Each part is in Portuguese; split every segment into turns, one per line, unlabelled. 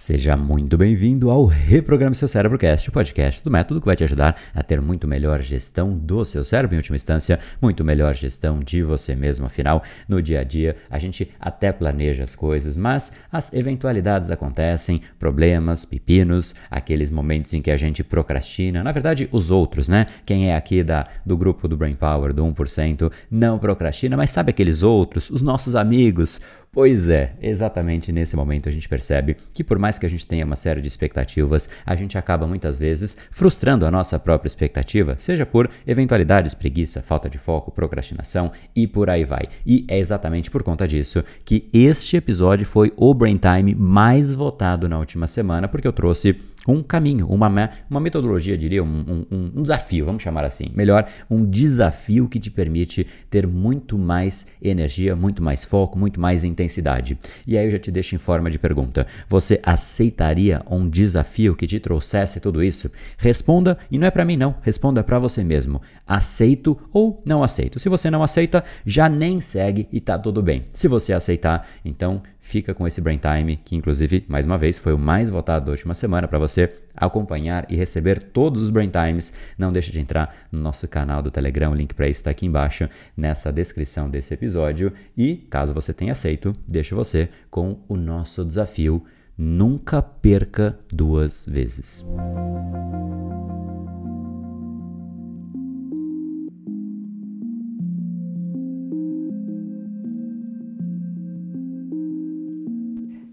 Seja muito bem-vindo ao Reprograme Seu Cérebro Cast, o podcast do método que vai te ajudar a ter muito melhor gestão do seu cérebro, em última instância, muito melhor gestão de você mesmo. Afinal, no dia a dia, a gente até planeja as coisas, mas as eventualidades acontecem, problemas, pepinos, aqueles momentos em que a gente procrastina. Na verdade, os outros, né? Quem é aqui da, do grupo do Brain Power, do 1%, não procrastina, mas sabe aqueles outros, os nossos amigos, Pois é, exatamente nesse momento a gente percebe que, por mais que a gente tenha uma série de expectativas, a gente acaba muitas vezes frustrando a nossa própria expectativa, seja por eventualidades, preguiça, falta de foco, procrastinação e por aí vai. E é exatamente por conta disso que este episódio foi o Brain Time mais votado na última semana, porque eu trouxe um caminho, uma, uma metodologia, diria, um, um, um, desafio, vamos chamar assim. Melhor, um desafio que te permite ter muito mais energia, muito mais foco, muito mais intensidade. E aí eu já te deixo em forma de pergunta: você aceitaria um desafio que te trouxesse tudo isso? Responda, e não é para mim não, responda para você mesmo. Aceito ou não aceito? Se você não aceita, já nem segue e tá tudo bem. Se você aceitar, então fica com esse Brain Time, que inclusive, mais uma vez, foi o mais votado da última semana para você acompanhar e receber todos os Brain Times. Não deixe de entrar no nosso canal do Telegram, o link para isso está aqui embaixo nessa descrição desse episódio. E, caso você tenha aceito, deixo você com o nosso desafio Nunca perca duas vezes.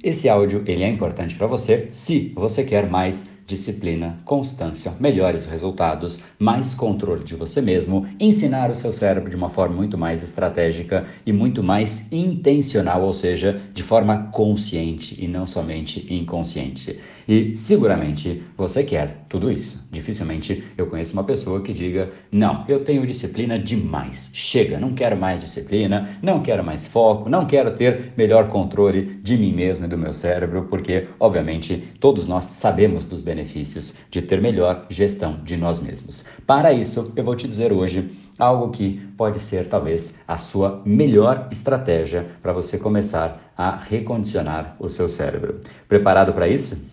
Esse áudio ele é importante para você se você quer mais disciplina, constância, melhores resultados, mais controle de você mesmo, ensinar o seu cérebro de uma forma muito mais estratégica e muito mais intencional, ou seja, de forma consciente e não somente inconsciente. E seguramente você quer tudo isso. Dificilmente eu conheço uma pessoa que diga: "Não, eu tenho disciplina demais. Chega, não quero mais disciplina, não quero mais foco, não quero ter melhor controle de mim mesmo e do meu cérebro", porque obviamente todos nós sabemos dos benefícios benefícios de ter melhor gestão de nós mesmos. Para isso, eu vou te dizer hoje algo que pode ser talvez a sua melhor estratégia para você começar a recondicionar o seu cérebro. Preparado para isso?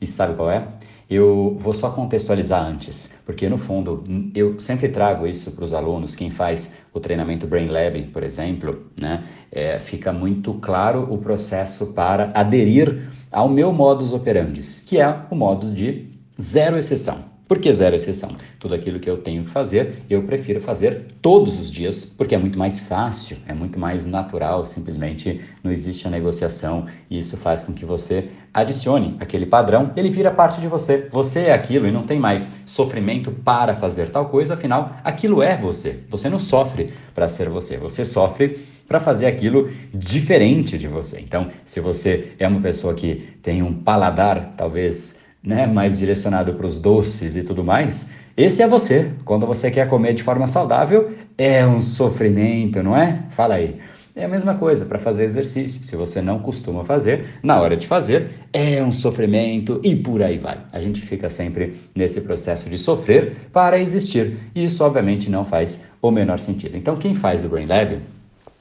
E sabe qual é? Eu vou só contextualizar antes, porque no fundo eu sempre trago isso para os alunos, quem faz o treinamento Brain Lab, por exemplo, né, é, fica muito claro o processo para aderir ao meu modus operandi, que é o modo de zero exceção. Por que zero exceção? Tudo aquilo que eu tenho que fazer, eu prefiro fazer todos os dias, porque é muito mais fácil, é muito mais natural, simplesmente não existe a negociação e isso faz com que você adicione aquele padrão, ele vira parte de você. Você é aquilo e não tem mais sofrimento para fazer tal coisa, afinal, aquilo é você. Você não sofre para ser você, você sofre para fazer aquilo diferente de você. Então, se você é uma pessoa que tem um paladar talvez né, mais direcionado para os doces e tudo mais, esse é você. Quando você quer comer de forma saudável, é um sofrimento, não é? Fala aí. É a mesma coisa para fazer exercício. Se você não costuma fazer, na hora de fazer, é um sofrimento e por aí vai. A gente fica sempre nesse processo de sofrer para existir. E isso, obviamente, não faz o menor sentido. Então, quem faz o Brain Lab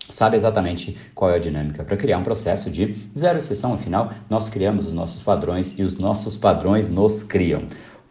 sabe exatamente qual é a dinâmica para criar um processo de zero exceção. Afinal, nós criamos os nossos padrões e os nossos padrões nos criam.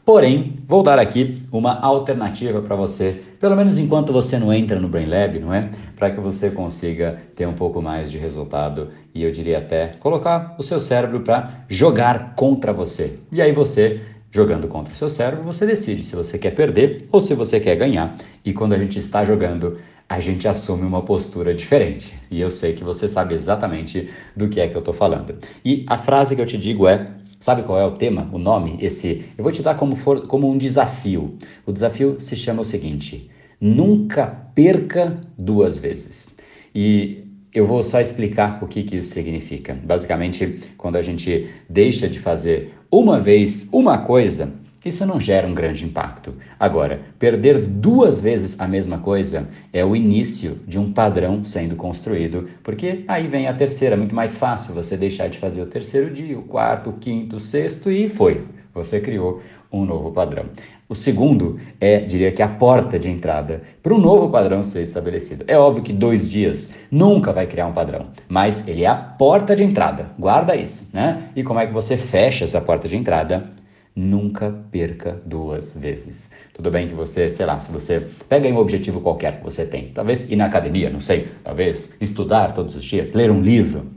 Porém, vou dar aqui uma alternativa para você, pelo menos enquanto você não entra no Brain Lab, não é? Para que você consiga ter um pouco mais de resultado e eu diria até colocar o seu cérebro para jogar contra você. E aí você Jogando contra o seu cérebro, você decide se você quer perder ou se você quer ganhar. E quando a gente está jogando a gente assume uma postura diferente. E eu sei que você sabe exatamente do que é que eu estou falando. E a frase que eu te digo é: sabe qual é o tema, o nome? Esse eu vou te dar como, for, como um desafio. O desafio se chama o seguinte: nunca perca duas vezes. E eu vou só explicar o que, que isso significa. Basicamente, quando a gente deixa de fazer uma vez uma coisa, isso não gera um grande impacto. Agora, perder duas vezes a mesma coisa é o início de um padrão sendo construído, porque aí vem a terceira, muito mais fácil você deixar de fazer o terceiro dia, o quarto, o quinto, o sexto e foi. Você criou um novo padrão. O segundo é, diria que, a porta de entrada para um novo padrão ser estabelecido. É óbvio que dois dias nunca vai criar um padrão, mas ele é a porta de entrada. Guarda isso, né? E como é que você fecha essa porta de entrada? Nunca perca duas vezes. Tudo bem que você, sei lá, se você pega um objetivo qualquer que você tem, talvez ir na academia, não sei, talvez estudar todos os dias, ler um livro,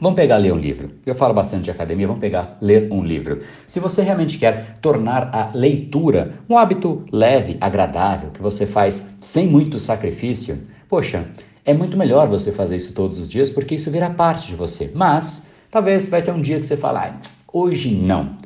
Vamos pegar ler um livro. Eu falo bastante de academia, vamos pegar ler um livro. Se você realmente quer tornar a leitura um hábito leve, agradável, que você faz sem muito sacrifício, poxa, é muito melhor você fazer isso todos os dias porque isso vira parte de você. Mas talvez vai ter um dia que você fala, ah, hoje não.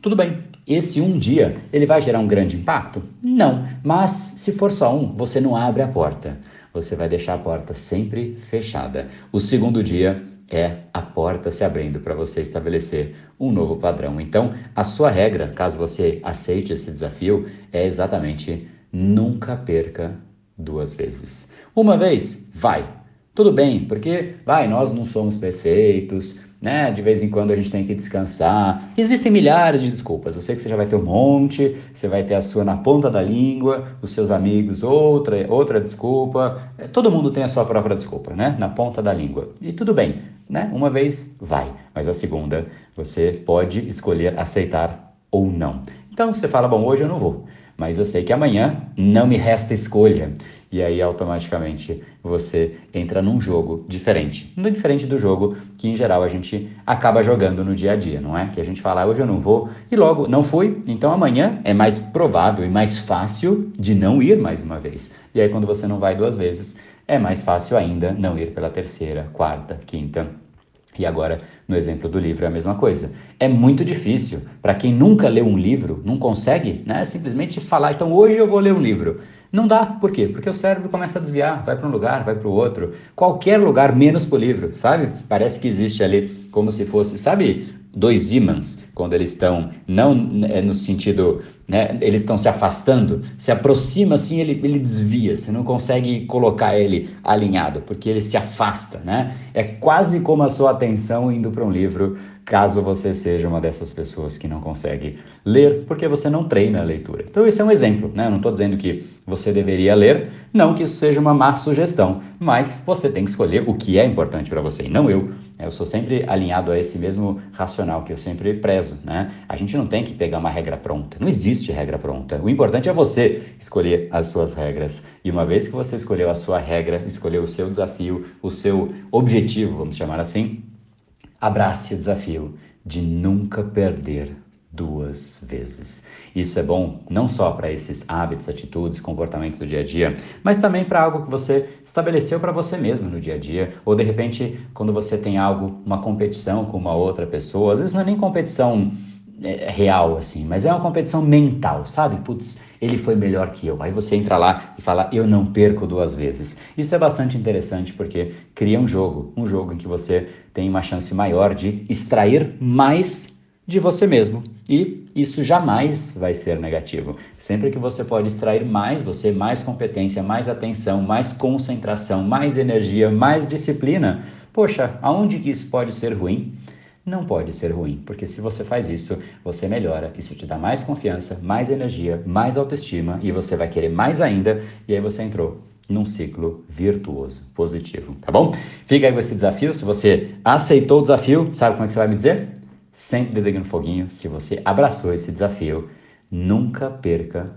Tudo bem, esse um dia ele vai gerar um grande impacto? Não, mas se for só um, você não abre a porta. Você vai deixar a porta sempre fechada. O segundo dia é a porta se abrindo para você estabelecer um novo padrão. Então, a sua regra, caso você aceite esse desafio, é exatamente nunca perca duas vezes. Uma vez, vai. Tudo bem, porque vai, nós não somos perfeitos, né? De vez em quando a gente tem que descansar. Existem milhares de desculpas. Eu sei que você já vai ter um monte, você vai ter a sua na ponta da língua, os seus amigos outra, outra desculpa. É, todo mundo tem a sua própria desculpa, né? Na ponta da língua. E tudo bem, né? Uma vez vai, mas a segunda você pode escolher aceitar ou não. Então você fala, bom, hoje eu não vou mas eu sei que amanhã não me resta escolha. E aí automaticamente você entra num jogo diferente. Não diferente do jogo que em geral a gente acaba jogando no dia a dia, não é? Que a gente fala, ah, hoje eu não vou e logo não fui, então amanhã é mais provável e mais fácil de não ir mais uma vez. E aí quando você não vai duas vezes, é mais fácil ainda não ir pela terceira, quarta, quinta e agora, no exemplo do livro, é a mesma coisa. É muito difícil. Para quem nunca leu um livro, não consegue né, simplesmente falar, então hoje eu vou ler um livro. Não dá. Por quê? Porque o cérebro começa a desviar, vai para um lugar, vai para o outro. Qualquer lugar, menos para o livro, sabe? Parece que existe ali como se fosse, sabe, dois ímãs, quando eles estão, não é no sentido, né, eles estão se afastando, se aproxima assim, ele, ele desvia, você não consegue colocar ele alinhado, porque ele se afasta, né? É quase como a sua atenção indo para um livro caso você seja uma dessas pessoas que não consegue ler porque você não treina a leitura. Então, esse é um exemplo, né? Eu não estou dizendo que você deveria ler, não que isso seja uma má sugestão, mas você tem que escolher o que é importante para você, e não eu. Eu sou sempre alinhado a esse mesmo racional que eu sempre prezo, né? A gente não tem que pegar uma regra pronta, não existe regra pronta. O importante é você escolher as suas regras. E uma vez que você escolheu a sua regra, escolheu o seu desafio, o seu objetivo, vamos chamar assim, Abrace o desafio de nunca perder duas vezes. Isso é bom não só para esses hábitos, atitudes, comportamentos do dia a dia, mas também para algo que você estabeleceu para você mesmo no dia a dia, ou de repente quando você tem algo, uma competição com uma outra pessoa, às vezes não é nem competição é, real, assim, mas é uma competição mental, sabe? Putz, ele foi melhor que eu. Aí você entra lá e fala, eu não perco duas vezes. Isso é bastante interessante porque cria um jogo, um jogo em que você tem uma chance maior de extrair mais de você mesmo. E isso jamais vai ser negativo. Sempre que você pode extrair mais, você mais competência, mais atenção, mais concentração, mais energia, mais disciplina. Poxa, aonde que isso pode ser ruim? Não pode ser ruim, porque se você faz isso, você melhora, isso te dá mais confiança, mais energia, mais autoestima e você vai querer mais ainda, e aí você entrou num ciclo virtuoso, positivo, tá bom? Fica aí com esse desafio, se você aceitou o desafio, sabe como é que você vai me dizer? Sempre liga no foguinho, se você abraçou esse desafio, nunca perca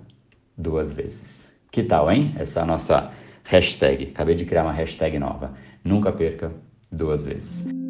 duas vezes. Que tal, hein? Essa é nossa hashtag, acabei de criar uma hashtag nova, nunca perca duas vezes.